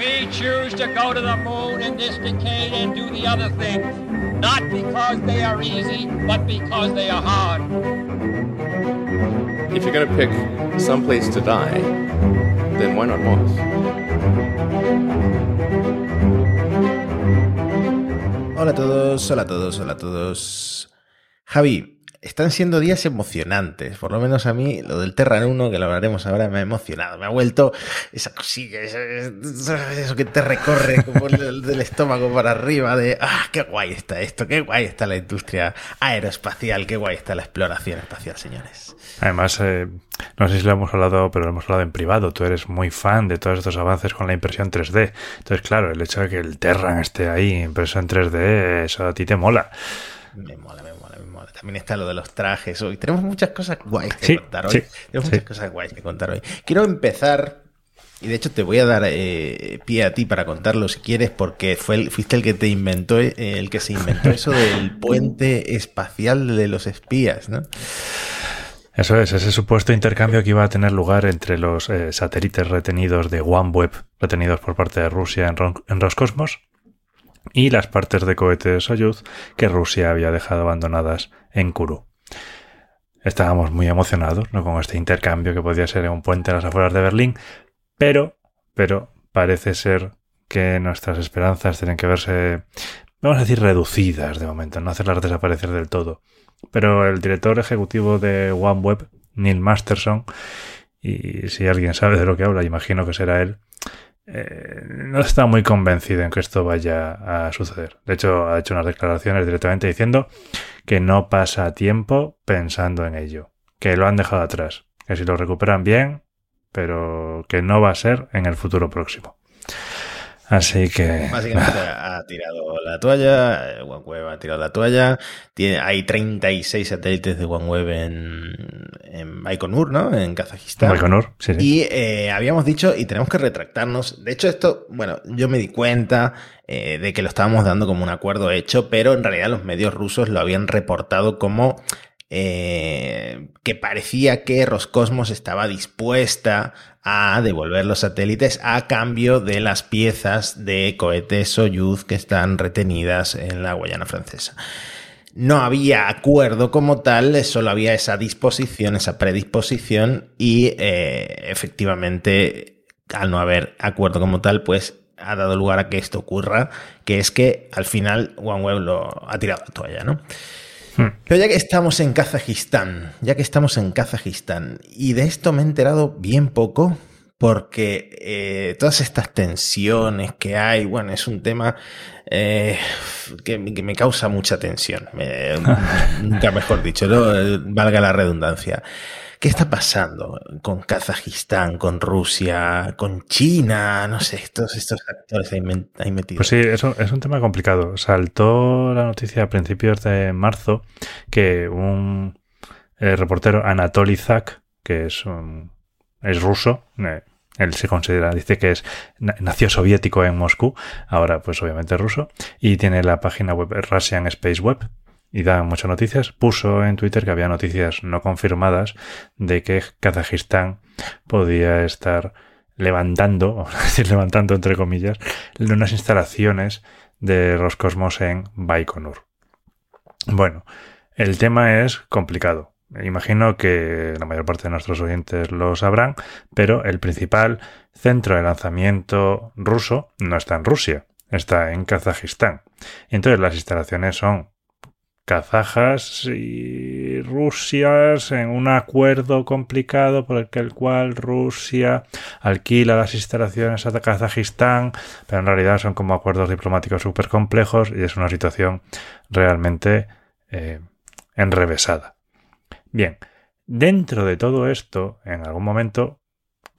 We choose to go to the moon in this decade and do the other things, not because they are easy, but because they are hard. If you're going to pick some place to die, then why not Mars? Hola a todos, hola a todos, hola a todos. Javi, están siendo días emocionantes. Por lo menos a mí, lo del Terran 1, que lo hablaremos ahora, me ha emocionado. Me ha vuelto esa cosilla, eso que te recorre como el, del estómago para arriba, de ¡ah, qué guay está esto! ¡Qué guay está la industria aeroespacial! ¡Qué guay está la exploración espacial, señores! Además, eh, no sé si lo hemos hablado, pero lo hemos hablado en privado. Tú eres muy fan de todos estos avances con la impresión 3D. Entonces, claro, el hecho de que el Terran esté ahí impreso en 3D, eso a ti te mola. Me mola, me mola, me mola. También está lo de los trajes hoy. Tenemos muchas cosas guays que contar hoy. Tenemos muchas cosas guays que contar hoy. Quiero empezar, y de hecho te voy a dar eh, pie a ti para contarlo si quieres, porque fue fuiste el que te inventó, eh, el que se inventó eso del puente espacial de los espías, ¿no? Eso es, ese supuesto intercambio que iba a tener lugar entre los eh, satélites retenidos de OneWeb, retenidos por parte de Rusia en, en Roscosmos, y las partes de cohetes Soyuz que Rusia había dejado abandonadas en Kourou. Estábamos muy emocionados con este intercambio que podía ser en un puente a las afueras de Berlín, pero, pero parece ser que nuestras esperanzas tienen que verse, vamos a decir, reducidas de momento, no hacerlas desaparecer del todo. Pero el director ejecutivo de OneWeb, Neil Masterson, y si alguien sabe de lo que habla, imagino que será él, eh, no está muy convencido en que esto vaya a suceder. De hecho, ha hecho unas declaraciones directamente diciendo que no pasa tiempo pensando en ello, que lo han dejado atrás, que si lo recuperan bien, pero que no va a ser en el futuro próximo. Así que. Básicamente ha tirado la toalla, eh, OneWeb ha tirado la toalla. Tiene, hay 36 satélites de OneWeb en, en Baikonur, ¿no? En Kazajistán. Baikonur, sí, sí. Y eh, habíamos dicho, y tenemos que retractarnos. De hecho, esto, bueno, yo me di cuenta eh, de que lo estábamos dando como un acuerdo hecho, pero en realidad los medios rusos lo habían reportado como eh, que parecía que Roscosmos estaba dispuesta a devolver los satélites a cambio de las piezas de cohetes Soyuz que están retenidas en la Guayana francesa. No había acuerdo como tal, solo había esa disposición, esa predisposición y eh, efectivamente al no haber acuerdo como tal, pues ha dado lugar a que esto ocurra, que es que al final OneWeb lo ha tirado la toalla, ¿no? Hmm. Pero ya que estamos en Kazajistán, ya que estamos en Kazajistán, y de esto me he enterado bien poco, porque eh, todas estas tensiones que hay, bueno, es un tema eh, que, me causa mucha tensión, nunca mejor dicho, valga la redundancia. ¿Qué está pasando con Kazajistán, con Rusia, con China? No sé, todos estos actores ahí, metidos. Pues sí, es un, es un tema complicado. Saltó la noticia a principios de marzo que un eh, reportero, Anatoly Zak, que es, un, es ruso, eh, él se considera, dice que es nació soviético en Moscú, ahora pues obviamente ruso, y tiene la página web Russian Space Web, y da muchas noticias, puso en Twitter que había noticias no confirmadas de que Kazajistán podía estar levantando, o decir levantando entre comillas, unas instalaciones de Roscosmos en Baikonur. Bueno, el tema es complicado. Imagino que la mayor parte de nuestros oyentes lo sabrán, pero el principal centro de lanzamiento ruso no está en Rusia, está en Kazajistán. Entonces las instalaciones son kazajas y rusias en un acuerdo complicado por el, cual Rusia alquila las instalaciones a Kazajistán, pero en realidad son como acuerdos diplomáticos súper complejos y es una situación realmente eh, enrevesada. Bien, dentro de todo esto, en algún momento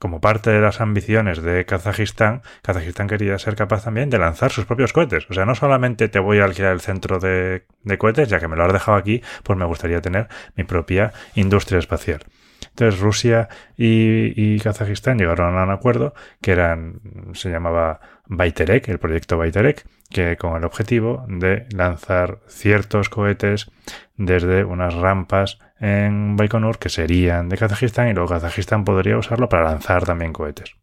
como parte de las ambiciones de Kazajistán, Kazajistán quería ser capaz también de lanzar sus propios cohetes. O sea, no solamente te voy a alquilar el centro de, cohetes, ya que me lo has dejado aquí, pues me gustaría tener mi propia industria espacial. Entonces Rusia y, Kazajistán llegaron a un acuerdo que eran, se llamaba Baiterek, el proyecto Baiterek, que con el objetivo de lanzar ciertos cohetes desde unas rampas en Baikonur que serían de Kazajistán y luego Kazajistán podría usarlo para lanzar también cohetes.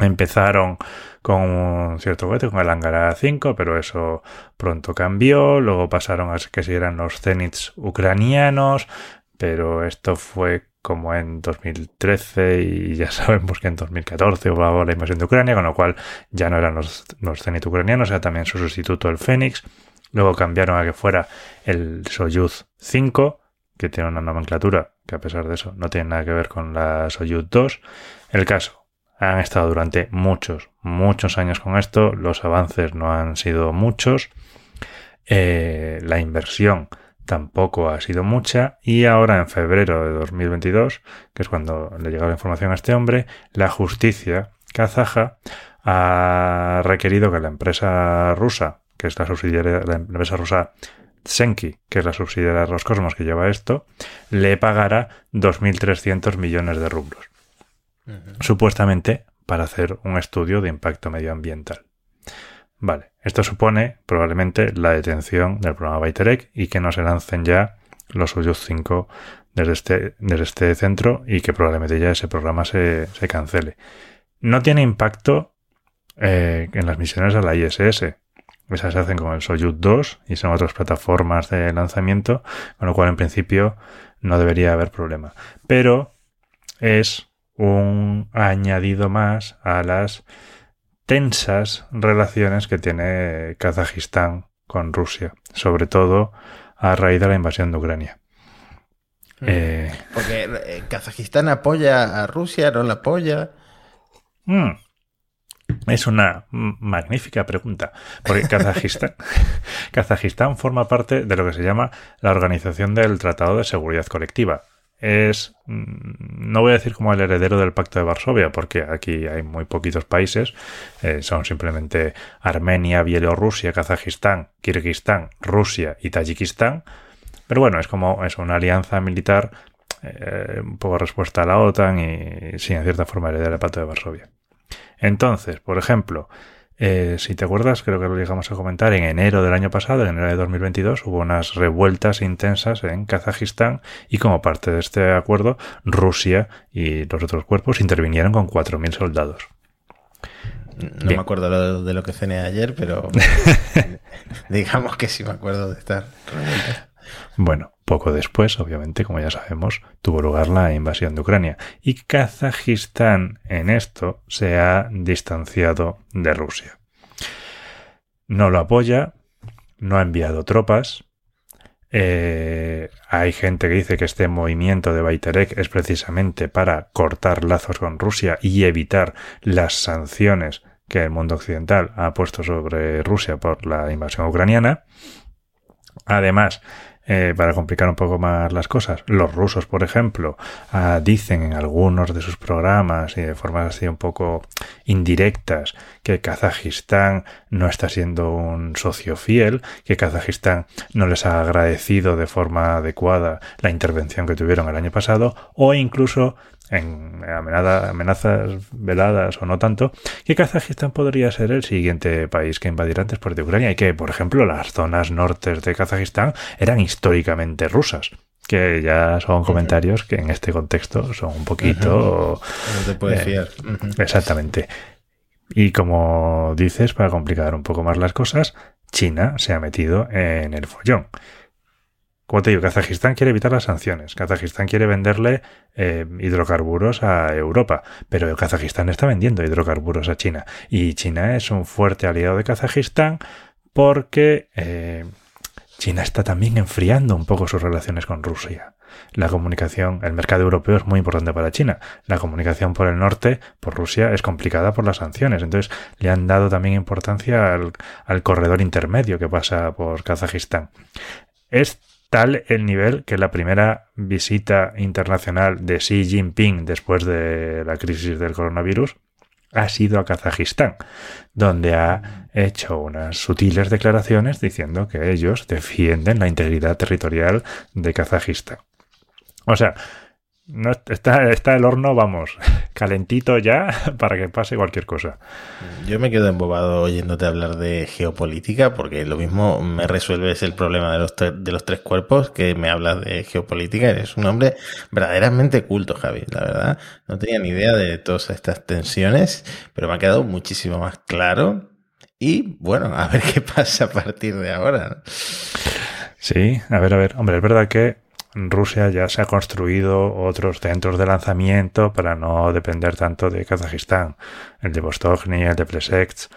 Empezaron con un cierto cohete, con el Angara 5, pero eso pronto cambió. Luego pasaron a que si eran los Zenits ucranianos, pero esto fue como en 2013 y ya sabemos que en 2014 hubo la invasión de Ucrania, con lo cual ya no eran los, los Zenit ucranianos, era también su sustituto el Fénix. Luego cambiaron a que fuera el Soyuz 5, que tiene una nomenclatura que a pesar de eso no tiene nada que ver con la Soyuz 2. El caso, han estado durante muchos, muchos años con esto, los avances no han sido muchos, eh, la inversión tampoco ha sido mucha y ahora en febrero de 2022, que es cuando le llegó la información a este hombre, la justicia kazaja ha requerido que la empresa rusa, que es la subsidiaria, la empresa rusa Senki, que es la subsidiaria de Roscosmos que lleva esto, le pagara 2.300 millones de rublos supuestamente para hacer un estudio de impacto medioambiental. Vale, esto supone probablemente la detención del programa Baiterek y que no se lancen ya los Soyuz 5 desde este, desde este centro y que probablemente ya ese programa se, cancele. No tiene impacto eh, en las misiones a la ISS. Esas se hacen con el Soyuz 2 y son otras plataformas de lanzamiento, con lo cual en principio no debería haber problema. Pero es un añadido más a las tensas relaciones que tiene Kazajistán con Rusia, sobre todo a raíz de la invasión de Ucrania. Mm. Eh, Porque eh, Kazajistán apoya a Rusia, no la apoya. Mm, es una magnífica pregunta, porque Kazajistán, Kazajistán forma parte de lo que se llama la Organización del Tratado de Seguridad Colectiva, es, mm, no voy a decir como el heredero del Pacto de Varsovia, porque aquí hay muy poquitos países, eh, son simplemente Armenia, Bielorrusia, Kazajistán, Kirguistán, Rusia y Tayikistán, pero bueno, es como es una alianza militar, eh, un poco respuesta a la OTAN y, sin en cierta forma heredera del Pacto de Varsovia. Entonces, por ejemplo, eh, si te acuerdas, creo que lo llegamos a comentar, en enero del año pasado, en enero de 2022, hubo unas revueltas intensas en Kazajistán y como parte de este acuerdo, Rusia y los otros cuerpos intervinieron con 4.000 soldados. No me acuerdo de lo que cené ayer, pero digamos que sí me acuerdo de estar Bueno, poco después, obviamente, como ya sabemos, tuvo lugar la invasión de Ucrania y Kazajistán en esto se ha distanciado de Rusia. No lo apoya, no ha enviado tropas. Eh, hay gente que dice que este movimiento de Baiterek es precisamente para cortar lazos con Rusia y evitar las sanciones que el mundo occidental ha puesto sobre Rusia por la invasión ucraniana. Además, eh, para complicar un poco más las cosas. Los rusos, por ejemplo, ah, dicen en algunos de sus programas y de formas así un poco indirectas que Kazajistán no está siendo un socio fiel, que Kazajistán no les ha agradecido de forma adecuada la intervención que tuvieron el año pasado, o incluso en amenazas veladas o no tanto, que Kazajistán podría ser el siguiente país que invadirá después de Ucrania y que, por ejemplo, las zonas nortes de Kazajistán eran históricamente rusas que ya son comentarios que en este contexto son un poquito... No te puedes fiar. Exactamente. Y como dices, para complicar un poco más las cosas, China se ha metido en el follón. Como te digo, Kazajistán quiere evitar las sanciones. Kazajistán quiere venderle eh, hidrocarburos a Europa, pero Kazajistán está vendiendo hidrocarburos a China. Y China es un fuerte aliado de Kazajistán porque eh, China está también enfriando un poco sus relaciones con Rusia. La comunicación, el mercado europeo es muy importante para China. La comunicación por el norte, por Rusia, es complicada por las sanciones. Entonces le han dado también importancia al, al corredor intermedio que pasa por Kazajistán. Es tal el nivel que la primera visita internacional de Xi Jinping después de la crisis del coronavirus ha sido a Kazajistán, donde ha hecho unas sutiles declaraciones diciendo que ellos defienden la integridad territorial de Kazajistán. O sea, no, está, está el horno, vamos, calentito ya para que pase cualquier cosa. Yo me quedo embobado oyéndote hablar de geopolítica porque lo mismo me resuelves el problema de los, de los tres cuerpos que me hablas de geopolítica. Eres un hombre verdaderamente culto, Javi, la verdad. No tenía ni idea de todas estas tensiones, pero me ha quedado muchísimo más claro. Y bueno, a ver qué pasa a partir de ahora. Sí, a ver, a ver. Hombre, es verdad que Rusia ya se ha construido otros centros de lanzamiento para no depender tanto de Kazajistán, el de Vostokny, el de Plesetsk.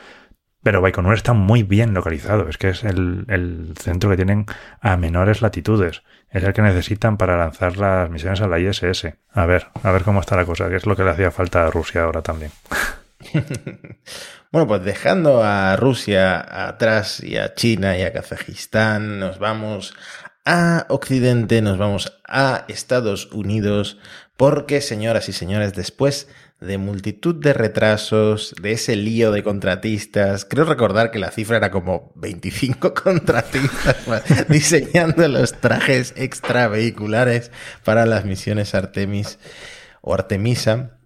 Pero Baikonur está muy bien localizado, es que es el, el, centro que tienen a menores latitudes, es el que necesitan para lanzar las misiones a la ISS. A ver, a ver cómo está la cosa, que es lo que le hacía falta a Rusia ahora también. bueno, pues dejando a Rusia atrás y a China y a Kazajistán, nos vamos a Occidente, nos vamos a Estados Unidos, porque señoras y señores, después de multitud de retrasos, de ese lío de contratistas, creo recordar que la cifra era como 25 contratistas diseñando los trajes extravehiculares para las misiones Artemis o Artemisa.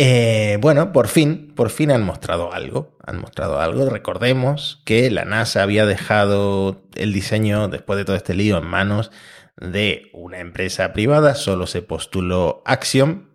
Eh, bueno, por fin, por fin han mostrado algo. Han mostrado algo. Recordemos que la NASA había dejado el diseño, después de todo este lío, en manos de una empresa privada. Solo se postuló Axiom,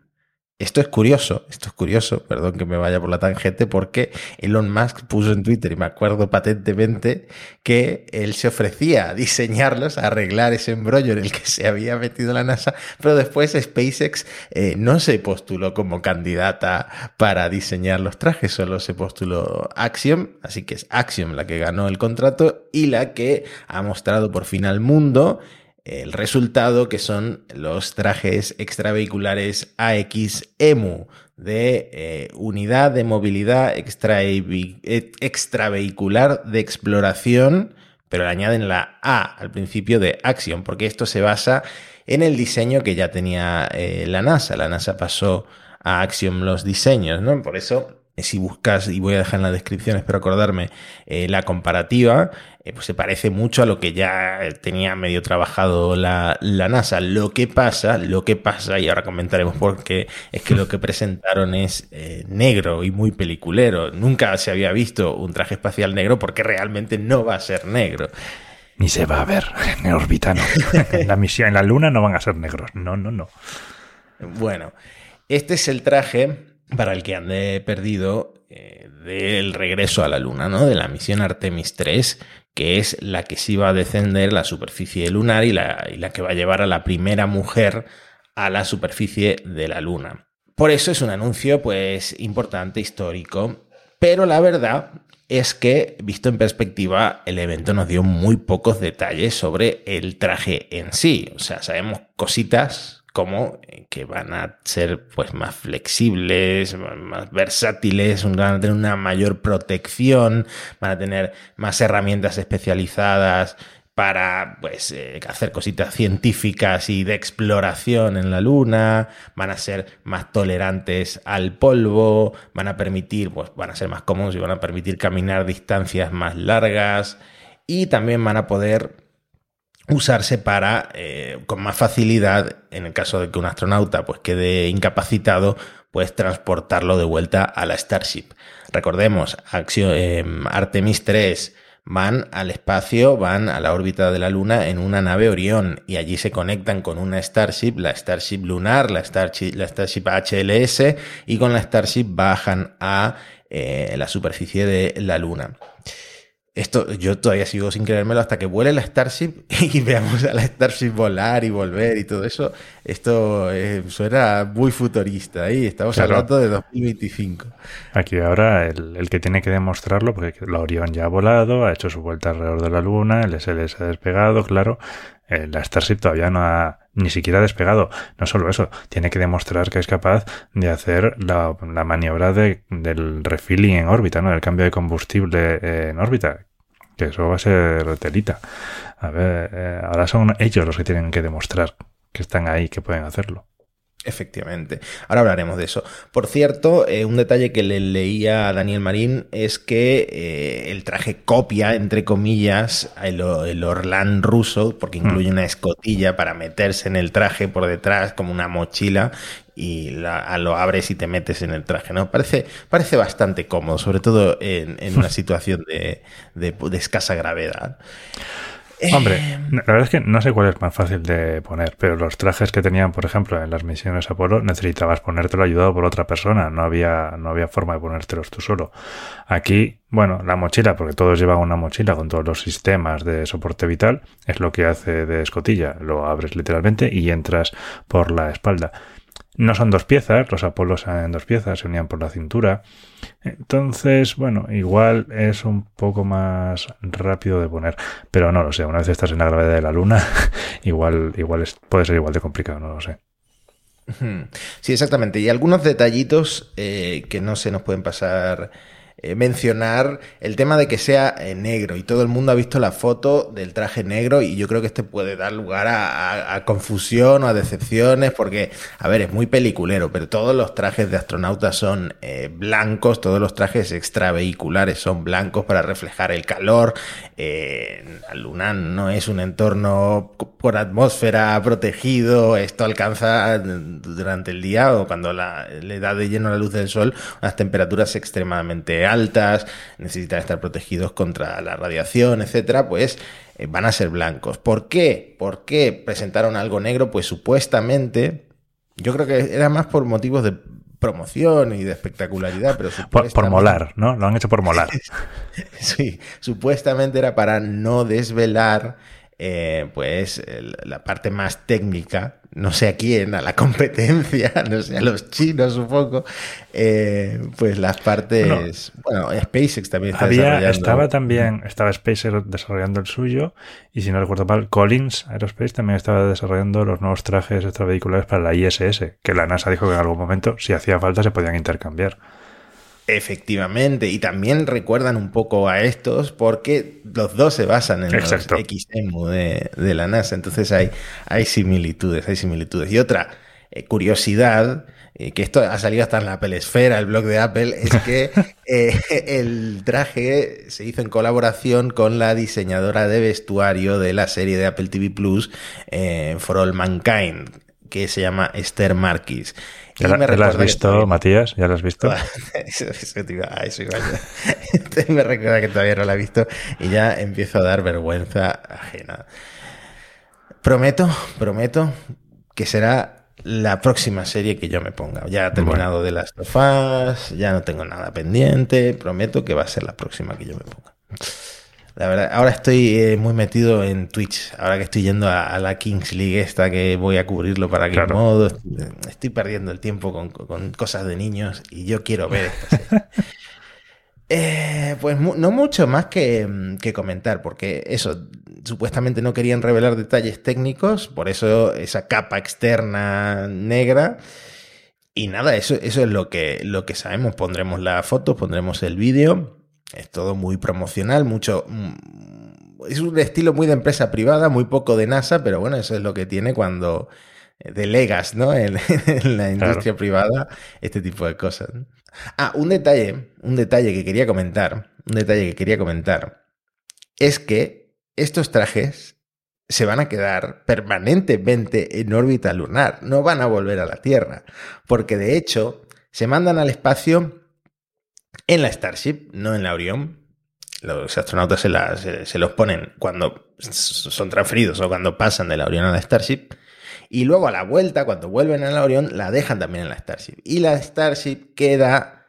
esto es curioso, esto es curioso, perdón que me vaya por la tangente, porque Elon Musk puso en Twitter, y me acuerdo patentemente, que él se ofrecía a diseñarlos, a arreglar ese embrollo en el que se había metido la NASA, pero después SpaceX eh, no se postuló como candidata para diseñar los trajes, solo se postuló Axiom, así que es Axiom la que ganó el contrato y la que ha mostrado por fin al mundo el resultado que son los trajes extravehiculares AX-EMU de eh, unidad de movilidad eh, extravehicular de exploración, pero le añaden la A al principio de Axiom, porque esto se basa en el diseño que ya tenía eh, la NASA. La NASA pasó a Axiom los diseños, ¿no? Por eso si buscas, y voy a dejar en la descripción, espero acordarme, eh, la comparativa, eh, pues se parece mucho a lo que ya tenía medio trabajado la, la, NASA. Lo que pasa, lo que pasa, y ahora comentaremos por qué, es que lo que presentaron es eh, negro y muy peliculero. Nunca se había visto un traje espacial negro porque realmente no va a ser negro. Ni se va a ver en el orbitano. en la misión, en la Luna no van a ser negros. No, no, no. Bueno, este es el traje para el que ande perdido eh, del regreso a la Luna, ¿no? De la misión Artemis 3, que es la que sí va a descender la superficie lunar y la, y la que va a llevar a la primera mujer a la superficie de la Luna. Por eso es un anuncio, pues, importante, histórico. Pero la verdad es que, visto en perspectiva, el evento nos dio muy pocos detalles sobre el traje en sí. O sea, sabemos cositas como eh, que van a ser pues más flexibles, más versátiles, van a tener una mayor protección, van a tener más herramientas especializadas para pues eh, hacer cositas científicas y de exploración en la luna, van a ser más tolerantes al polvo, van a permitir, pues van a ser más cómodos y van a permitir caminar distancias más largas y también van a poder usarse para, eh, con más facilidad, en el caso de que un astronauta pues, quede incapacitado, pues transportarlo de vuelta a la Starship. Recordemos, eh, Artemis 3 van al espacio, van a la órbita de la Luna en una nave Orión y allí se conectan con una Starship, la Starship lunar, la Starship, la Starship HLS y con la Starship bajan a eh, la superficie de la Luna. Esto yo todavía sigo sin creérmelo hasta que vuele la Starship y veamos a la Starship volar y volver y todo eso. Esto eh, suena muy futurista y estamos hablando de 2025. Aquí ahora el, que tiene que demostrarlo, porque la Orión ya ha volado, ha hecho su vuelta alrededor de la Luna, el SLS ha despegado, claro. Eh, la Starship todavía no ha ni siquiera despegado. No solo eso, tiene que demostrar que es capaz de hacer la, maniobra de, del refilling en órbita, ¿no? El cambio de combustible eh, en órbita. Que eso va a ser telita. A ver, eh, ahora son ellos los que tienen que demostrar que están ahí, que pueden hacerlo. Efectivamente. Ahora hablaremos de eso. Por cierto, eh, un detalle que le leía a Daniel Marín es que eh, el traje copia, entre comillas, el, el Orlán ruso, porque incluye una escotilla para meterse en el traje por detrás, como una mochila, y la, lo abres y te metes en el traje, ¿no? Parece, parece bastante cómodo, sobre todo en, en una situación de, de, de escasa gravedad. Hombre, la verdad es que no sé cuál es más fácil de poner, pero los trajes que tenían, por ejemplo, en las misiones Apolo, necesitabas ponértelo ayudado por otra persona, no había, no había forma de ponértelos tú solo. Aquí, bueno, la mochila, porque todos llevan una mochila con todos los sistemas de soporte vital, es lo que hace de escotilla, lo abres literalmente y entras por la espalda. No son dos piezas, los Apolos en dos piezas, se unían por la cintura. Entonces, bueno, igual es un poco más rápido de poner, pero no lo sé, una vez estás en la gravedad de la luna, igual, igual es, puede ser igual de complicado, no lo sé. Sí, exactamente. Y algunos detallitos eh, que no se nos pueden pasar eh, mencionar el tema de que sea eh, negro y todo el mundo ha visto la foto del traje negro y yo creo que este puede dar lugar a, confusión o a decepciones porque, a ver, es muy peliculero, pero todos los trajes de astronautas son eh, blancos, todos los trajes extravehiculares son blancos para reflejar el calor. La Luna no es un entorno por atmósfera protegido, esto alcanza durante el día o cuando la, le da de lleno la luz del sol unas temperaturas extremadamente altas, necesitan estar protegidos contra la radiación, etcétera, pues eh, van a ser blancos. ¿Por qué? ¿Por qué presentaron algo negro? Pues supuestamente, yo creo que era más por motivos de promoción y de espectacularidad, pero por, por, molar, ¿no? Lo han hecho por molar. sí, supuestamente era para no desvelar eh, pues la parte más técnica, no sé a quién, a la competencia, no sé, a los chinos supongo, eh, pues las partes, bueno, bueno, SpaceX también está había, desarrollando. Estaba también, estaba SpaceX desarrollando el suyo y si no recuerdo mal, Collins Aerospace también estaba desarrollando los nuevos trajes extravehiculares para la ISS, que la NASA dijo que en algún momento, si hacía falta, se podían intercambiar. Efectivamente, y también recuerdan un poco a estos porque los dos se basan en Exacto. los XEMU de, de, la NASA, entonces hay, hay similitudes, hay similitudes. Y otra eh, curiosidad, eh, que esto ha salido hasta en la Apple Esfera, el blog de Apple, es que eh, el traje se hizo en colaboración con la diseñadora de vestuario de la serie de Apple TV Plus, For All Mankind, que se llama Esther Marquis. ¿Ya, la, ¿ya la has visto. Matías? ¿Ya la has visto? eso, eso, iba, eso iba me recuerda que todavía no la he visto y ya empiezo a dar vergüenza ajena. Prometo, prometo que será la próxima serie que yo me ponga. Ya he terminado bueno. de las tofas, ya no tengo nada pendiente. Prometo que va a ser la próxima que yo me ponga. La verdad, ahora estoy eh, muy metido en Twitch. Ahora que estoy yendo a, a, la Kings League esta que voy a cubrirlo para que claro. modo. Estoy perdiendo el tiempo con, con, cosas de niños y yo quiero ver eh, pues mu no mucho más que, que, comentar, porque eso, supuestamente no querían revelar detalles técnicos, por eso esa capa externa negra. Y nada, eso, eso es lo que, lo que sabemos. Pondremos la foto, pondremos el vídeo. Es todo muy promocional, mucho. Es un estilo muy de empresa privada, muy poco de NASA, pero bueno, eso es lo que tiene cuando delegas, ¿no? En, en la industria claro. privada, este tipo de cosas. Ah, un detalle, un detalle que quería comentar, un detalle que quería comentar, es que estos trajes se van a quedar permanentemente en órbita lunar, no van a volver a la Tierra, porque de hecho se mandan al espacio en la Starship, no en la Orión. Los astronautas se, la, se, se, los ponen cuando son transferidos o cuando pasan de la Orión a la Starship. Y luego a la vuelta, cuando vuelven a la Orión, la dejan también en la Starship. Y la Starship queda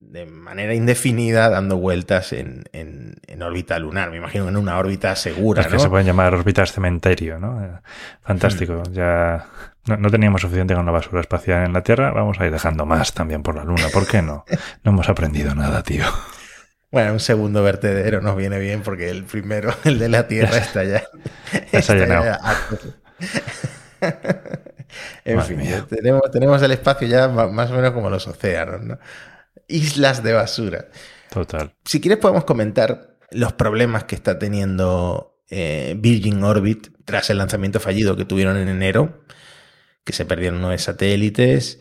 de manera indefinida dando vueltas en, en, en órbita lunar. Me imagino en una órbita segura. Es que ¿no? se pueden llamar órbitas cementerio, ¿no? Fantástico. Hmm. Ya no, no, teníamos suficiente con la basura espacial en la Tierra, vamos a ir dejando más también por la Luna. ¿Por qué no? No hemos aprendido nada, tío. Bueno, un segundo vertedero nos viene bien porque el primero, el de la Tierra, está ya. ya está llenado. Ya en Madre fin, mía. tenemos, tenemos el espacio ya más o menos como los océanos, ¿no? Islas de basura. Total. Si quieres podemos comentar los problemas que está teniendo eh, Virgin Orbit tras el lanzamiento fallido que tuvieron en enero se perdieron nueve satélites,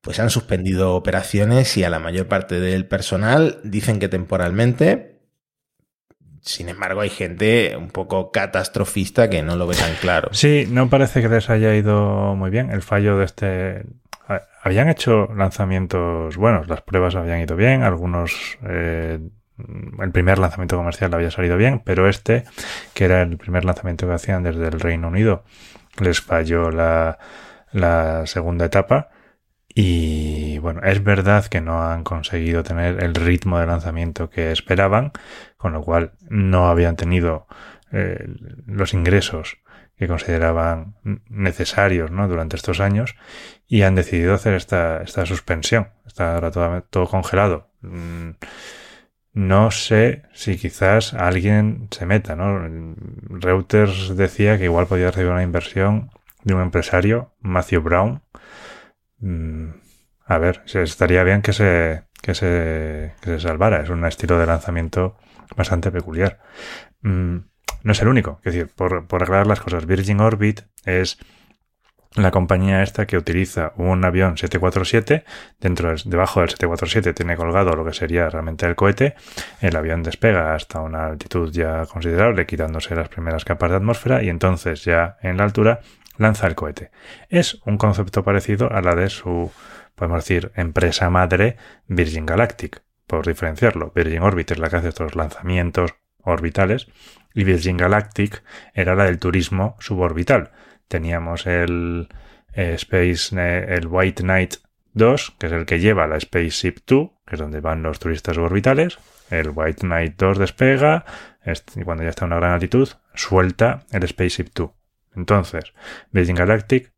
pues han suspendido operaciones y a la mayor parte del personal dicen que temporalmente. Sin embargo, hay gente un poco catastrofista que no lo ve tan claro. Sí, no parece que les haya ido muy bien. El fallo de este habían hecho lanzamientos buenos, las pruebas habían ido bien, algunos eh, el primer lanzamiento comercial había salido bien, pero este, que era el primer lanzamiento que hacían desde el Reino Unido, les falló la, la segunda etapa. Y bueno, es verdad que no han conseguido tener el ritmo de lanzamiento que esperaban, con lo cual no habían tenido eh, los ingresos que consideraban necesarios ¿no? durante estos años y han decidido hacer esta, esta suspensión. Está ahora todo, todo congelado. Mm, no sé si quizás alguien se meta, ¿no? Reuters decía que igual podía recibir una inversión de un empresario, Matthew Brown. Mm, a ver, estaría bien que se, que se, que se salvara. Es un estilo de lanzamiento bastante peculiar. Mm, no es el único. Es decir, por, por aclarar las cosas, Virgin Orbit es la compañía esta que utiliza un avión 747, dentro debajo del 747 tiene colgado lo que sería realmente el cohete, el avión despega hasta una altitud ya considerable, quitándose las primeras capas de atmósfera y entonces ya en la altura lanza el cohete. Es un concepto parecido a la de su, podemos decir, empresa madre Virgin Galactic, por diferenciarlo. Virgin Orbit es la que hace estos lanzamientos orbitales y Virgin Galactic era la del turismo suborbital teníamos el eh, Space, eh, el White Knight 2, que es el que lleva la Spaceship 2, que es donde van los turistas orbitales. El White Knight 2 despega y cuando ya está a una gran altitud, suelta el Spaceship 2. Entonces, Virgin Galactic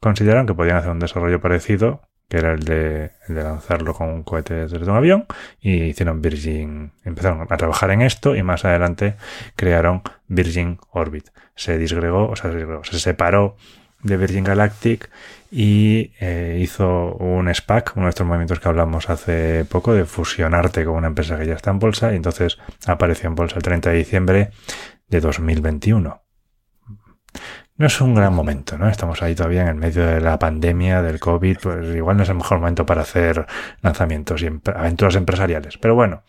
consideraron que podían hacer un desarrollo parecido, que era el de, el de, lanzarlo con un cohete desde un avión, y hicieron Virgin, empezaron a trabajar en esto y más adelante crearon Virgin Orbit se disgregó, o sea, se, separó de Virgin Galactic y eh, hizo un SPAC, uno de estos movimientos que hablamos hace poco, de fusionarte con una empresa que ya está en bolsa, y entonces apareció en bolsa el 30 de diciembre de 2021. No es un gran momento, ¿no? Estamos ahí todavía en el medio de la pandemia, del COVID, pues igual no es el mejor momento para hacer lanzamientos y aventuras empresariales, pero bueno,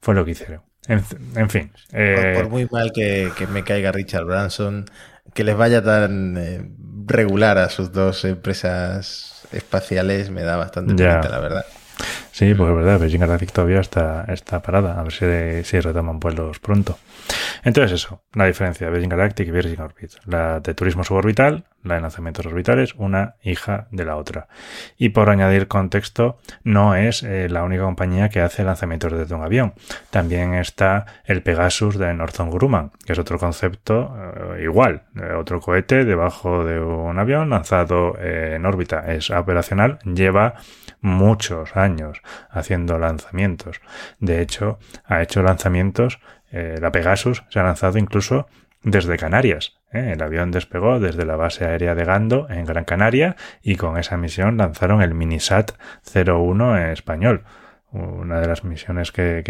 fue lo que hicieron. En, fin. por, eh, muy mal que, me caiga Richard Branson, que les vaya tan eh, regular a sus dos empresas espaciales, me da bastante pena, la verdad. Sí, porque es verdad, Beijing Galactic todavía está, está parada. A ver si, si retoman vuelos pronto. Entonces eso, la diferencia de Virgin Galactic y Virgin Orbit. La de turismo suborbital, la de lanzamientos orbitales, una hija de la otra. Y por añadir contexto, no es eh, la única compañía que hace lanzamientos desde un avión. También está el Pegasus de Northrop Grumman, que es otro concepto eh, igual. Eh, otro cohete debajo de un avión lanzado en órbita. Es operacional, lleva muchos años haciendo lanzamientos. De hecho, ha hecho lanzamientos eh, la Pegasus se ha lanzado incluso desde Canarias. ¿eh? El avión despegó desde la base aérea de Gando en Gran Canaria y con esa misión lanzaron el Minisat 01 en español. Una de las misiones que,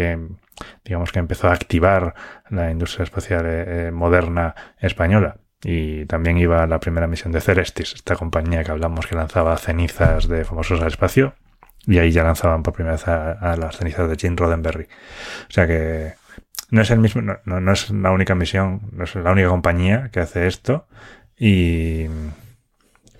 digamos que empezó a activar la industria espacial eh, moderna española. Y también iba la primera misión de Celestis, esta compañía que hablamos que lanzaba cenizas de famosos al espacio. Y ahí ya lanzaban por primera vez a, las cenizas de Jim Roddenberry. O sea que no es el mismo, no, no, es la única misión, no es la única compañía que hace esto. Y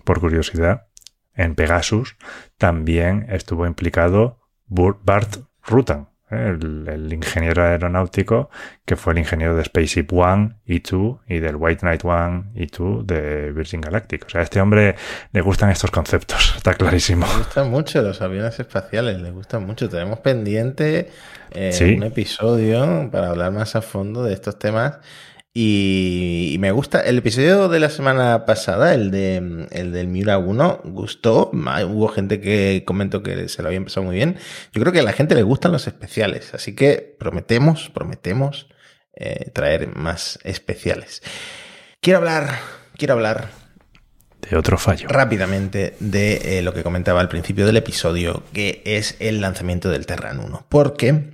por curiosidad, en Pegasus también estuvo implicado Bart Rutan, el, ingeniero aeronáutico que fue el ingeniero de Spaceship One y 2 y del White Knight One y 2 de Virgin Galactic. O sea, a este hombre le gustan estos conceptos, está clarísimo. Le gustan mucho los aviones espaciales, le gustan mucho. Tenemos pendiente eh, un episodio para hablar más a fondo de estos temas. Y, me gusta. El episodio de la semana pasada, el, de, el del Miura 1, gustó. Hubo gente que comentó que se lo había empezado muy bien. Yo creo que a la gente le gustan los especiales. Así que prometemos, prometemos eh, traer más especiales. Quiero hablar, quiero hablar. De otro fallo. Rápidamente de eh, lo que comentaba al principio del episodio, que es el lanzamiento del Terran 1. Porque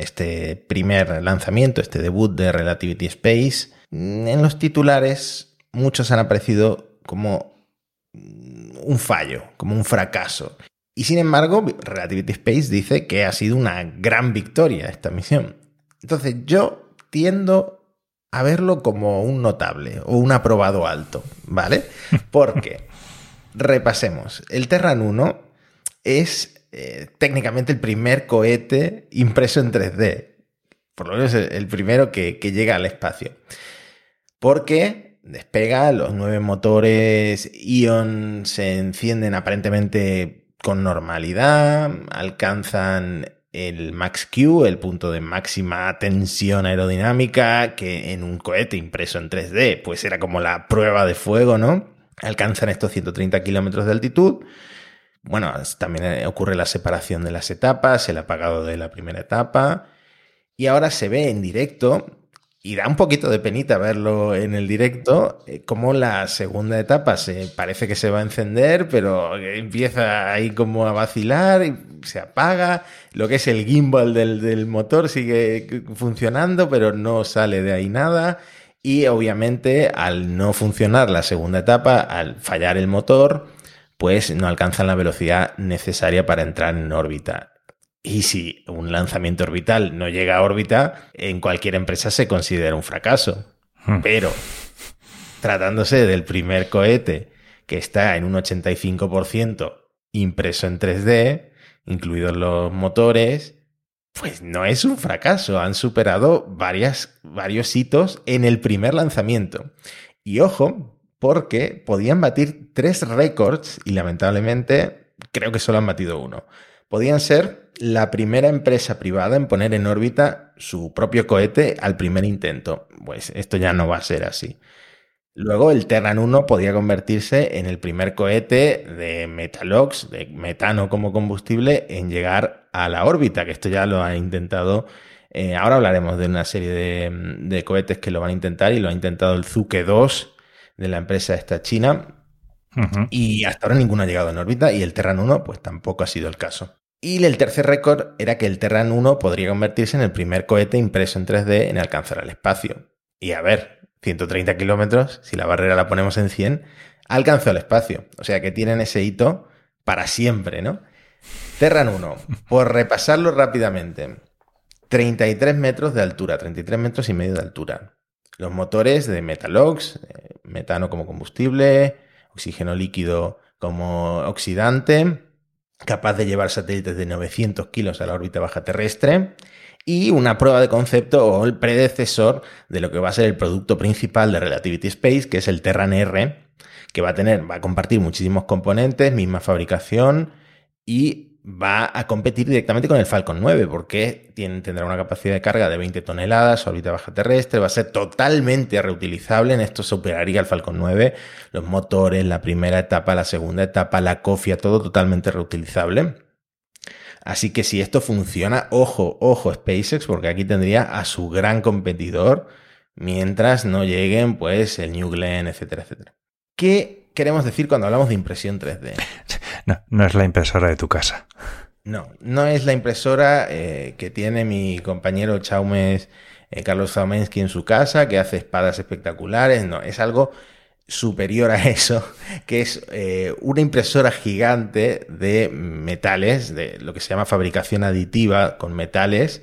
este primer lanzamiento, este debut de Relativity Space, en los titulares muchos han aparecido como un fallo, como un fracaso. Y sin embargo, Relativity Space dice que ha sido una gran victoria esta misión. Entonces yo tiendo a verlo como un notable o un aprobado alto, ¿vale? Porque, repasemos, el Terran 1 es eh, técnicamente el primer cohete impreso en 3D, por lo menos el, primero que, que llega al espacio. Porque despega, los nueve motores Ion se encienden aparentemente con normalidad, alcanzan el max Q, el punto de máxima tensión aerodinámica, que en un cohete impreso en 3D, pues era como la prueba de fuego, ¿no? Alcanzan estos 130 kilómetros de altitud. Bueno, también ocurre la separación de las etapas, el apagado de la primera etapa. Y ahora se ve en directo y da un poquito de penita verlo en el directo, eh, como la segunda etapa se parece que se va a encender, pero empieza ahí como a vacilar y se apaga. Lo que es el gimbal del motor sigue funcionando, pero no sale de ahí nada. Y obviamente al no funcionar la segunda etapa, al fallar el motor, pues no alcanzan la velocidad necesaria para entrar en órbita. Y si un lanzamiento orbital no llega a órbita, en cualquier empresa se considera un fracaso. Hmm. Pero tratándose del primer cohete que está en un 85% impreso en 3D, incluidos los motores, pues no es un fracaso. Han superado varias, varios hitos en el primer lanzamiento. Y ojo, porque podían batir tres récords y lamentablemente creo que solo han batido uno podían ser la primera empresa privada en poner en órbita su propio cohete al primer intento. Pues esto ya no va a ser así. Luego el Terran 1 podía convertirse en el primer cohete de Metalox, de metano como combustible, en llegar a la órbita, que esto ya lo ha intentado. Eh, ahora hablaremos de una serie de, cohetes que lo van a intentar y lo ha intentado el Zuke 2 de la empresa esta china. Y hasta ahora ninguno ha llegado en órbita y el Terran 1 pues tampoco ha sido el caso. Y el tercer récord era que el Terran 1 podría convertirse en el primer cohete impreso en 3D en alcanzar el espacio. Y a ver, 130 kilómetros, si la barrera la ponemos en 100, alcanzó el espacio. O sea que tienen ese hito para siempre, ¿no? Terran 1, por repasarlo rápidamente, 33 metros de altura, 33 metros y medio de altura. Los motores de Metalox, eh, metano como combustible, oxígeno líquido como oxidante, capaz de llevar satélites de 900 kilos a la órbita baja terrestre y una prueba de concepto o el predecesor de lo que va a ser el producto principal de Relativity Space, que es el Terran R, que va a tener, va a compartir muchísimos componentes, misma fabricación y va a competir directamente con el Falcon 9 porque tiene, tendrá una capacidad de carga de 20 toneladas, órbita baja terrestre, va a ser totalmente reutilizable, en esto superaría el Falcon 9, los motores, la primera etapa, la segunda etapa, la cofia, todo totalmente reutilizable. Así que si esto funciona, ojo, ojo SpaceX, porque aquí tendría a su gran competidor mientras no lleguen pues el New Glenn, etcétera, etcétera. ¿Qué queremos decir cuando hablamos de impresión 3D? No, no es la impresora de tu casa. No, no es la impresora eh, que tiene mi compañero Chaumes eh, Carlos Zaumensky en su casa, que hace espadas espectaculares. No, es algo superior a eso, que es eh, una impresora gigante de metales, de lo que se llama fabricación aditiva con metales,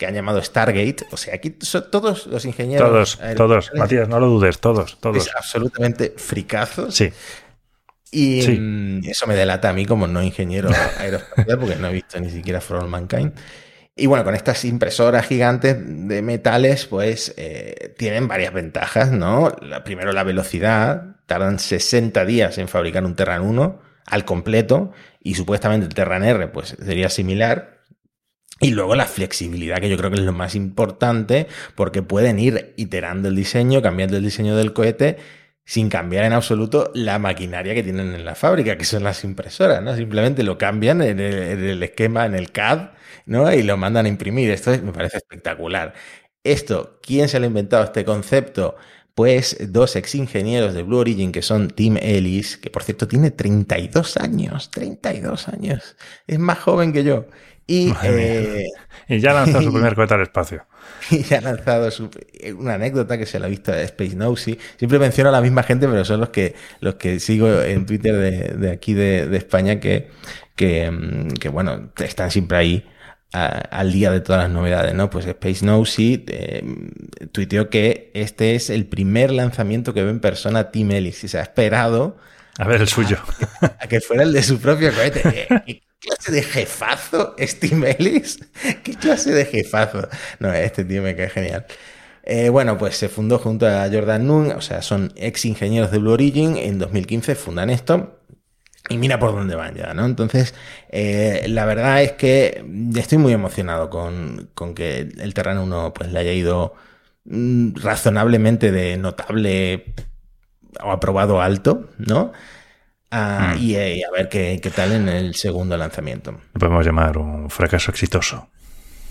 que han llamado Stargate. O sea, aquí son todos los ingenieros. Todos, todos. Matías, no lo dudes, todos, todos. Es absolutamente fricazos. Sí. Y mm, eso me delata a mí como no ingeniero aeroespacial, porque no he visto ni siquiera For All Mankind. Y bueno, con estas impresoras gigantes de metales, pues eh, tienen varias ventajas, ¿no? La, primero, la velocidad. Tardan 60 días en fabricar un Terran 1 al completo y supuestamente el Terran R pues sería similar. Y luego la flexibilidad, que yo creo que es lo más importante, porque pueden ir iterando el diseño, cambiando el diseño del cohete sin cambiar en absoluto la maquinaria que tienen en la fábrica, que son las impresoras, ¿no? Simplemente lo cambian en el, esquema, en el CAD, ¿no? Y lo mandan a imprimir. Esto me parece espectacular. Esto, ¿quién se le ha inventado este concepto? pues dos ex ingenieros de Blue Origin, que son Tim Ellis, que por cierto tiene 32 años, 32 años, es más joven que yo. Y, eh, y ya lanzó su primer cohete al espacio. Y ya ha lanzado su, una anécdota que se la ha visto de Space Nosy. Siempre menciono a la misma gente, pero son los que, los que sigo en Twitter de, de aquí de, de, España que, que, mm, que, bueno, están siempre ahí al día de todas las novedades, ¿no? Pues Space Nosy eh, tuiteó que este es el primer lanzamiento que ve en persona Tim Ellis y se ha esperado a ver el suyo. A, que fuera el de su propio cohete. ¿Qué, clase de jefazo es Tim Ellis? ¿Qué clase de jefazo? No, este tío me cae genial. Eh, bueno, pues se fundó junto a Jordan Noon, o sea, son ex ingenieros de Blue Origin. En 2015 fundan esto. Y mira por dónde van ya, ¿no? Entonces, eh, la verdad es que estoy muy emocionado con, con que el Terrano 1 pues, le haya ido mm, razonablemente de notable o aprobado alto, ¿no? Ah, mm. y, eh, y, a ver qué, qué, tal en el segundo lanzamiento. Lo podemos llamar un fracaso exitoso.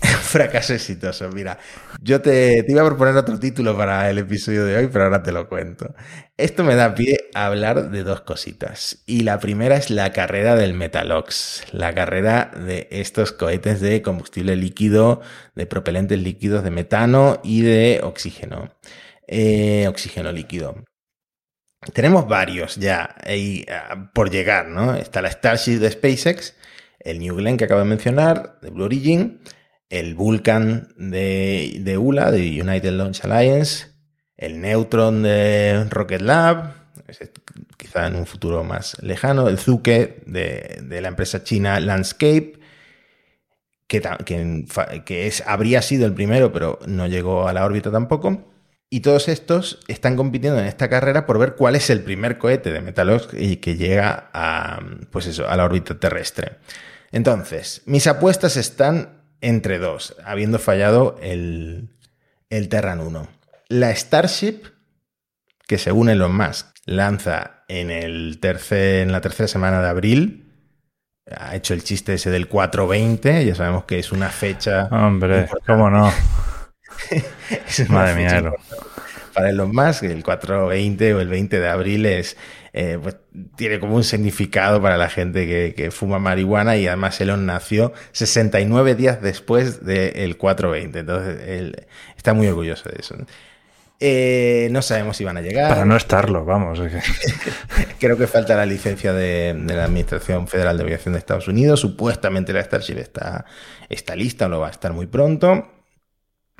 fracaso exitoso. Mira, yo te, te, iba a proponer otro título para el episodio de hoy, pero ahora te lo cuento. Esto me da pie a hablar de dos cositas. Y la primera es la carrera del Metalox, la carrera de estos cohetes de combustible líquido, de propelentes líquidos de metano y de oxígeno. Eh, oxígeno líquido. Tenemos varios ya uh, por llegar, ¿no? Está la Starship de SpaceX, el New Glenn que acabo de mencionar, de Blue Origin, el Vulcan de, de ULA, de United Launch Alliance, el Neutron de Rocket Lab, quizá en un futuro más lejano, el Zuke de, de la empresa china Landscape, que, que, que es, habría sido el primero, pero no llegó a la órbita tampoco. Y todos estos están compitiendo en esta carrera por ver cuál es el primer cohete de Metalox y que llega a, pues eso, a la órbita terrestre. Entonces, mis apuestas están entre dos, habiendo fallado el, el Terran 1. La Starship, que según Elon Musk lanza en, el tercer, en la tercera semana de abril, ha hecho el chiste ese del 420, ya sabemos que es una fecha... Hombre, ¿cómo no? Madre mía. Para Elon Musk, el 420 o el 20 de abril es eh, pues, tiene como un significado para la gente que, que, fuma marihuana y además Elon nació 69 días después del 420. Entonces, él está muy orgulloso de eso. Eh, no sabemos si van a llegar. Para no estarlo, vamos. Creo que falta la licencia de, de, la Administración Federal de Aviación de Estados Unidos. Supuestamente la Starship está, está lista, lo va a estar muy pronto.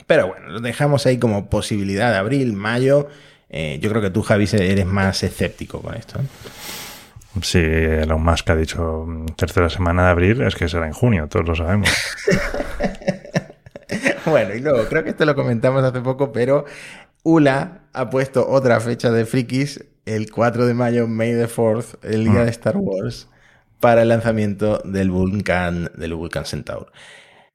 Pero bueno, lo dejamos ahí como posibilidad de abril, mayo eh, yo creo que tú, Javi, eres más escéptico con esto. ¿eh? Sí, Elon Musk ha dicho mm, tercera semana de abril, es que será en junio, todos lo sabemos. bueno, y luego, creo que esto lo comentamos hace poco, pero ULA ha puesto otra fecha de frikis, el 4 de mayo, May the 4th, el día mm. de Star Wars, para el lanzamiento del Vulcan, del Vulcan Centaur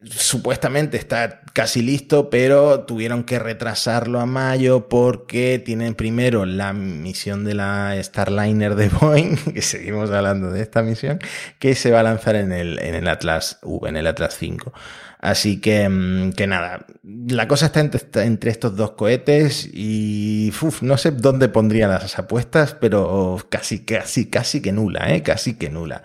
supuestamente está casi listo, pero tuvieron que retrasarlo a mayo porque tienen primero la misión de la Starliner de Boeing, que seguimos hablando de esta misión, que se va a lanzar en el, en el Atlas V, en el Atlas 5. Así que, mm, que nada, la cosa está entre, estos dos cohetes y no sé dónde pondría las apuestas, pero casi, casi, casi que nula, ¿eh? Casi que nula.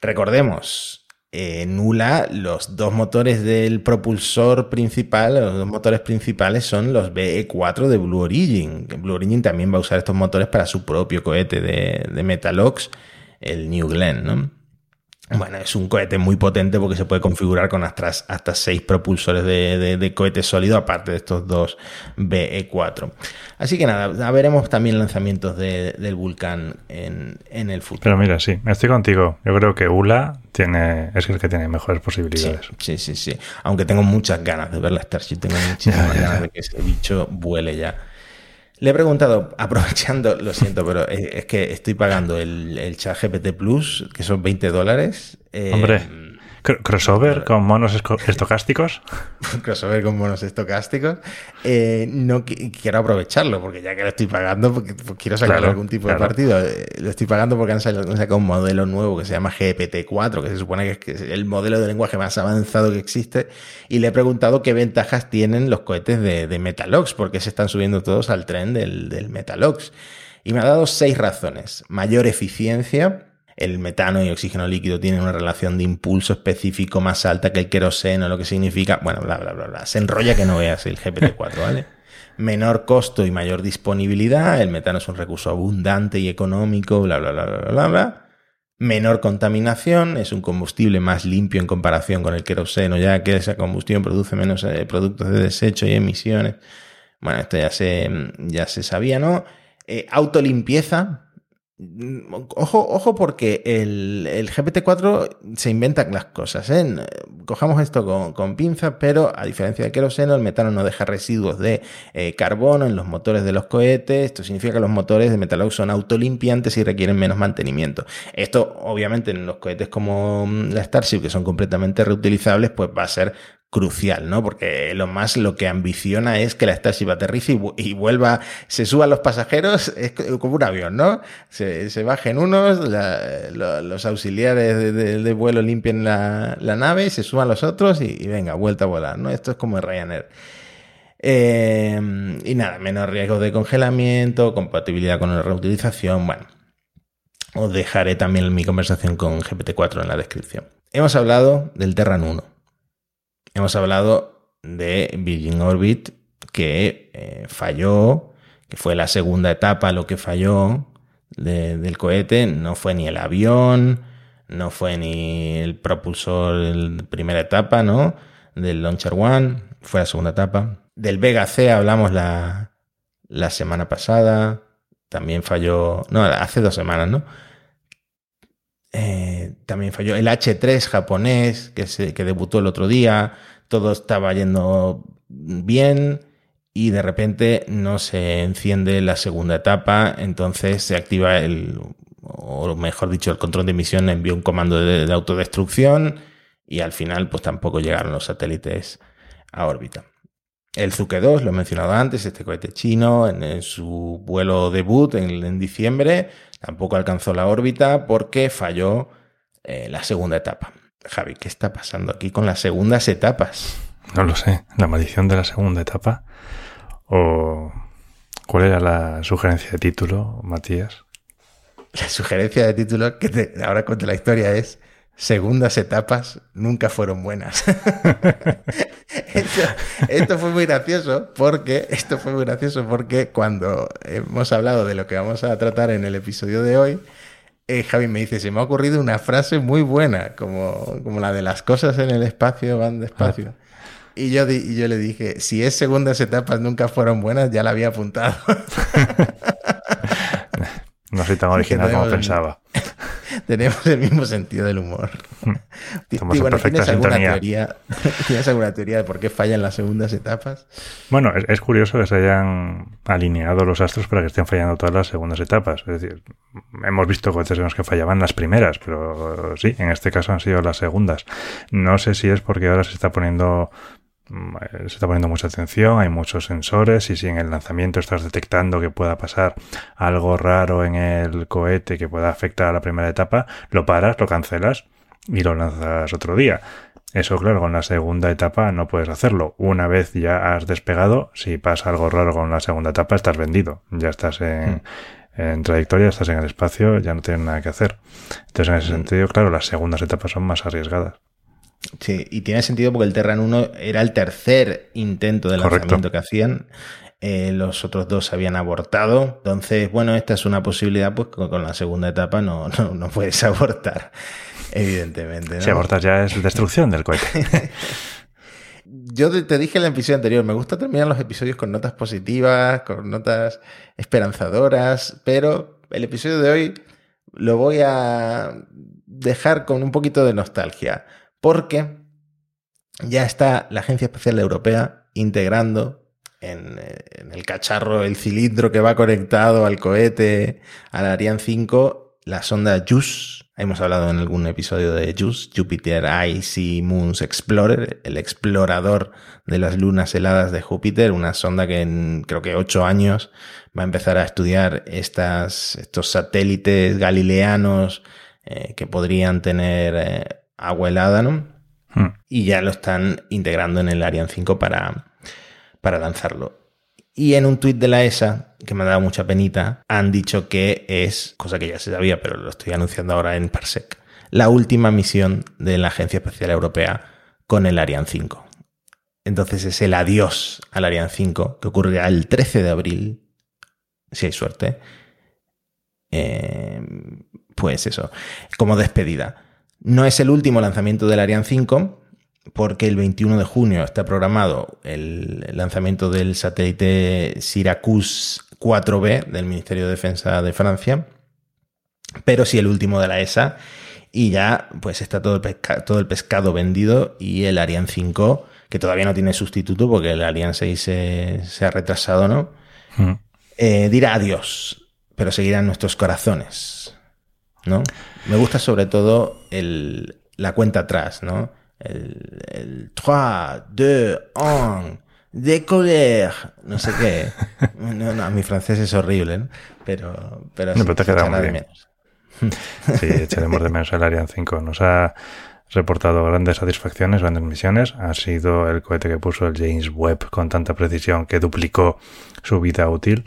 Recordemos, eh, nula los dos motores del propulsor principal, los dos motores principales son los BE4 de Blue Origin. Blue Origin también va a usar estos motores para su propio cohete de, de Metalox, el New Glenn, ¿no? Bueno, es un cohete muy potente porque se puede configurar con hasta, hasta seis propulsores de, de, de, cohete sólido, aparte de estos dos BE4. Así que nada, veremos también lanzamientos de, del Vulcan en, en, el futuro. Pero mira, sí, estoy contigo. Yo creo que ULA tiene, es el que tiene mejores posibilidades. Sí, sí, sí. sí. Aunque tengo muchas ganas de ver la Starship, tengo muchísimas ganas de que ese bicho vuele ya. Le he preguntado, aprovechando, lo siento, pero es, es que estoy pagando el, el chat GPT Plus, que son 20 dólares. Eh, Hombre, ¿Crossover con monos estocásticos? crossover con monos estocásticos. Eh, no quiero aprovecharlo porque ya que lo estoy pagando, porque, pues quiero sacar algún tipo de partido. Eh, lo estoy pagando porque han sacado, un modelo nuevo que se llama GPT-4, que se supone que es el modelo de lenguaje más avanzado que existe. Y le he preguntado qué ventajas tienen los cohetes de, de Metalox, porque se están subiendo todos al tren del, del Metalox. Y me ha dado seis razones. Mayor eficiencia. El metano y oxígeno líquido tienen una relación de impulso específico más alta que el queroseno, lo que significa, bueno, bla, bla, bla, bla. Se enrolla que no veas el GPT-4, ¿vale? Menor costo y mayor disponibilidad. El metano es un recurso abundante y económico, bla, bla, bla, bla, bla, bla. Menor contaminación, es un combustible más limpio en comparación con el queroseno, ya que esa combustión produce menos eh, productos de desecho y emisiones. Bueno, esto ya se, ya se sabía, ¿no? Eh, autolimpieza. Ojo, ojo porque el, el GPT-4 se inventa las cosas. ¿eh? Cojamos esto con, con pinzas, pero a diferencia del queroseno, el metano no deja residuos de eh, carbono en los motores de los cohetes. Esto significa que los motores de Metalox son autolimpiantes y requieren menos mantenimiento. Esto, obviamente, en los cohetes como mm, la Starship, que son completamente reutilizables, pues va a ser crucial, ¿no? Porque lo más lo que ambiciona es que la Starship aterrice y, vuelva, se suban los pasajeros, es como un avión, ¿no? Se, bajen unos, los auxiliares de, vuelo limpien la, nave, se suban los otros y, venga, vuelta a volar, ¿no? Esto es como Ryanair. Eh, y nada, menos riesgo de congelamiento, compatibilidad con la reutilización, bueno. Os dejaré también mi conversación con GPT-4 en la descripción. Hemos hablado del Terran 1 hemos hablado de Virgin Orbit, que eh, falló, que fue la segunda etapa lo que falló del cohete, no fue ni el avión, no fue ni el propulsor de primera etapa, ¿no? Del Launcher One, fue la segunda etapa. Del Vega C hablamos la, la semana pasada, también falló, no, hace dos semanas, ¿no? Eh, también falló el H3 japonés, que, se, que debutó el otro día, todo estaba yendo bien y de repente no se enciende la segunda etapa, entonces se activa el, o mejor dicho, el control de emisión envió un comando de, autodestrucción y al final pues tampoco llegaron los satélites a órbita. El Zuke 2, lo he mencionado antes, este cohete chino en, su vuelo debut en diciembre, Tampoco alcanzó la órbita porque falló eh, la segunda etapa. Javi, ¿qué está pasando aquí con las segundas etapas? No lo sé. ¿La maldición de la segunda etapa? ¿O cuál era la sugerencia de título, Matías? La sugerencia de título, que te, ahora cuento la historia, es segundas etapas nunca fueron buenas. esto, fue muy gracioso porque esto fue muy gracioso porque cuando hemos hablado de lo que vamos a tratar en el episodio de hoy, eh, Javi me dice, se me ha ocurrido una frase muy buena, como, como la de las cosas en el espacio van despacio. Y yo, y yo le dije, si es segundas etapas nunca fueron buenas, ya la había apuntado. no soy tan original como pensaba. tenemos el mismo sentido del humor. Estamos en perfecta sintonía. Teoría, ¿Tienes alguna teoría de por qué fallan las segundas etapas? Bueno, es, curioso que se hayan alineado los astros para que estén fallando todas las segundas etapas. Es decir, hemos visto cohetes en los que fallaban las primeras, pero sí, en este caso han sido las segundas. No sé si es porque ahora se está poniendo se está poniendo mucha atención, hay muchos sensores y si en el lanzamiento estás detectando que pueda pasar algo raro en el cohete que pueda afectar a la primera etapa, lo paras, lo cancelas y lo lanzas otro día. Eso, claro, con la segunda etapa no puedes hacerlo. Una vez ya has despegado, si pasa algo raro con la segunda etapa, estás vendido. Ya estás en, hmm. en trayectoria, estás en el espacio, ya no tienes nada que hacer. Entonces, en ese hmm. sentido, claro, las segundas etapas son más arriesgadas. Sí, y tiene sentido porque el Terran 1 era el tercer intento de lanzamiento que hacían. Eh, los otros dos habían abortado. Entonces, bueno, esta es una posibilidad, pues con, la segunda etapa no, no, puedes abortar, evidentemente. Si abortas ya es destrucción del cohete. Yo te dije en la episodio anterior, me gusta terminar los episodios con notas positivas, con notas esperanzadoras, pero el episodio de hoy lo voy a dejar con un poquito de nostalgia porque ya está la Agencia Espacial Europea integrando en, el cacharro, el cilindro que va conectado al cohete, al Ariane 5, la sonda JUICE, Hemos hablado en algún episodio de JUICE, Jupiter Icy Moons Explorer, el explorador de las lunas heladas de Júpiter, una sonda que en creo que ocho años va a empezar a estudiar estos satélites galileanos eh, que podrían tener eh, agua helada, ¿no? Hmm. Y ya lo están integrando en el Ariane 5 para, para lanzarlo. Y en un tuit de la ESA, que me ha dado mucha penita, han dicho que es, cosa que ya se sabía, pero lo estoy anunciando ahora en Parsec, la última misión de la Agencia Espacial Europea con el Ariane 5. Entonces es el adiós al Ariane 5, que ocurrirá el 13 de abril, si hay suerte. Eh, pues eso, como despedida. No es el último lanzamiento del Ariane 5, porque el 21 de junio está programado el lanzamiento del satélite Syracuse 4B del Ministerio de Defensa de Francia, pero sí el último de la ESA, y ya pues está todo el, pesca todo el pescado vendido y el Ariane 5, que todavía no tiene sustituto porque el Ariane 6 se, se ha retrasado, ¿no? Mm. Eh, dirá adiós, pero seguirá en nuestros corazones, ¿no? Me gusta sobre todo el, la cuenta atrás, ¿no? El, el 3, 2, 1, décoller, no sé qué. No, no, mi francés es horrible, ¿no? Pero, pero, No, pero te muy bien. menos. Sí, echaremos de menos el Ariane 5. Nos ha reportado grandes satisfacciones, grandes misiones. Ha sido el cohete que puso el James Webb con tanta precisión que duplicó su vida útil.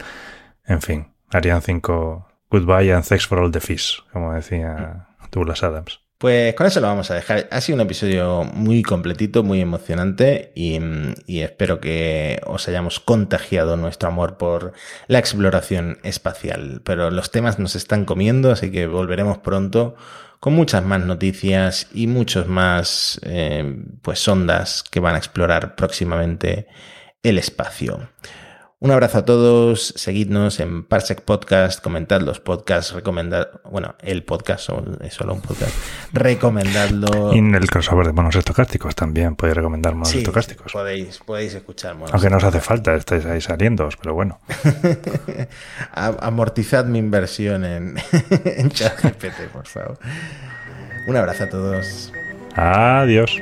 En fin, Ariane 5, goodbye and thanks for all the fish, como decía Douglas Adams. Pues con eso lo vamos a dejar. Ha sido un episodio muy completito, muy emocionante y, espero que os hayamos contagiado nuestro amor por la exploración espacial. Pero los temas nos están comiendo, así que volveremos pronto con muchas más noticias y muchos más eh, pues sondas que van a explorar próximamente el espacio. Un abrazo a todos, seguidnos en Parsec Podcast, comentad los podcasts, recomendad, bueno, el podcast es solo un podcast, recomendadlo. Y en el crossover de monos estocásticos también podéis recomendar monos Sí, estocásticos. podéis, podéis escuchar monos Aunque no os hace falta, estáis ahí saliendo, pero bueno. Amortizad mi inversión en, en ChatGPT, por favor. Un abrazo a todos. Adiós.